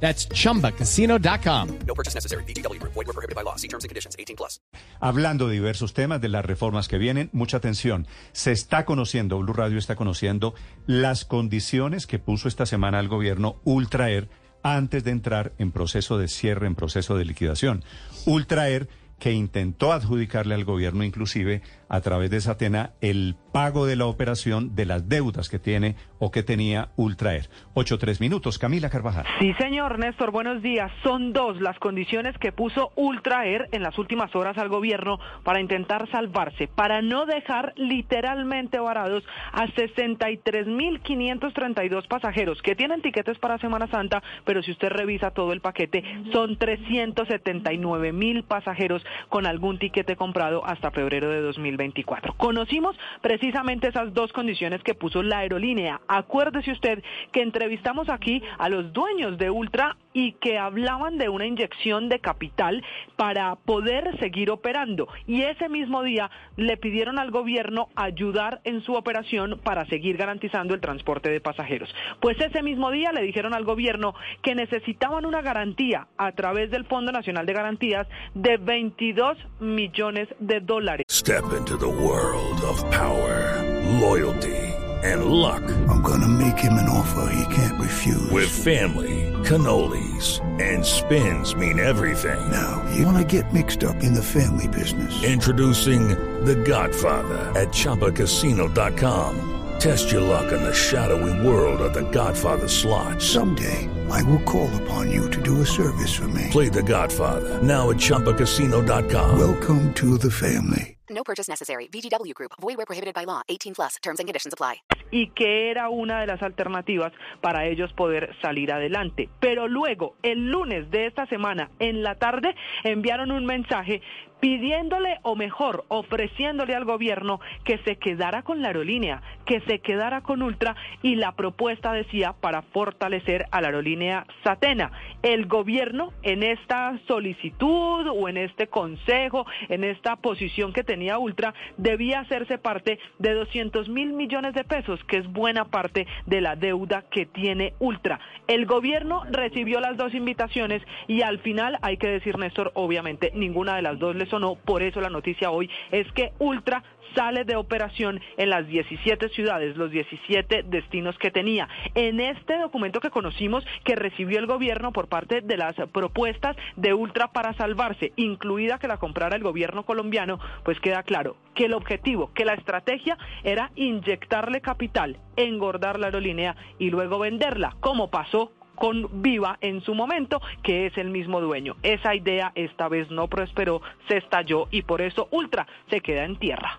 That's chumbacasino.com. No purchase necessary. BGW. Void were prohibited by law. See terms and conditions. 18 plus. Hablando de diversos temas, de las reformas que vienen, mucha atención. Se está conociendo, Blue Radio está conociendo las condiciones que puso esta semana el gobierno Ultraer antes de entrar en proceso de cierre, en proceso de liquidación. Ultraer que intentó adjudicarle al gobierno inclusive a través de Satena el pago de la operación de las deudas que tiene o que tenía Ultraer. Ocho tres minutos. Camila Carvajal. Sí, señor Néstor, buenos días. Son dos las condiciones que puso Ultraer en las últimas horas al gobierno para intentar salvarse, para no dejar literalmente varados a 63.532 pasajeros que tienen tiquetes para Semana Santa, pero si usted revisa todo el paquete, son 379.000 pasajeros con algún tiquete comprado hasta febrero de 2024. Conocimos precisamente esas dos condiciones que puso la aerolínea. Acuérdese usted que entrevistamos aquí a los dueños de Ultra y que hablaban de una inyección de capital para poder seguir operando. Y ese mismo día le pidieron al gobierno ayudar en su operación para seguir garantizando el transporte de pasajeros. Pues ese mismo día le dijeron al gobierno que necesitaban una garantía a través del Fondo Nacional de Garantías de 22 millones de dólares. Step into the world of power, loyalty, and luck. I'm gonna make him an offer he can't refuse. With family, cannolis, and spins mean everything. Now, you wanna get mixed up in the family business. Introducing The Godfather at ChumbaCasino.com. Test your luck in the shadowy world of The Godfather slot. Someday, I will call upon you to do a service for me. Play The Godfather now at ChumbaCasino.com. Welcome to the family. No purchase necessary. VGW Group. Void where prohibited by law. 18 plus. Terms and conditions apply. y que era una de las alternativas para ellos poder salir adelante. Pero luego, el lunes de esta semana, en la tarde, enviaron un mensaje pidiéndole, o mejor, ofreciéndole al gobierno que se quedara con la aerolínea, que se quedara con Ultra, y la propuesta decía para fortalecer a la aerolínea Satena. El gobierno, en esta solicitud o en este consejo, en esta posición que tenía Ultra, debía hacerse parte de 200 mil millones de pesos, que es buena parte de la deuda que tiene Ultra. El gobierno recibió las dos invitaciones y al final, hay que decir, Néstor, obviamente ninguna de las dos le sonó, por eso la noticia hoy es que Ultra sale de operación en las 17 ciudades, los 17 destinos que tenía. En este documento que conocimos que recibió el gobierno por parte de las propuestas de Ultra para salvarse, incluida que la comprara el gobierno colombiano, pues queda claro que el objetivo, que la estrategia era inyectarle capital, engordar la aerolínea y luego venderla, como pasó con Viva en su momento, que es el mismo dueño. Esa idea esta vez no prosperó, se estalló y por eso Ultra se queda en tierra.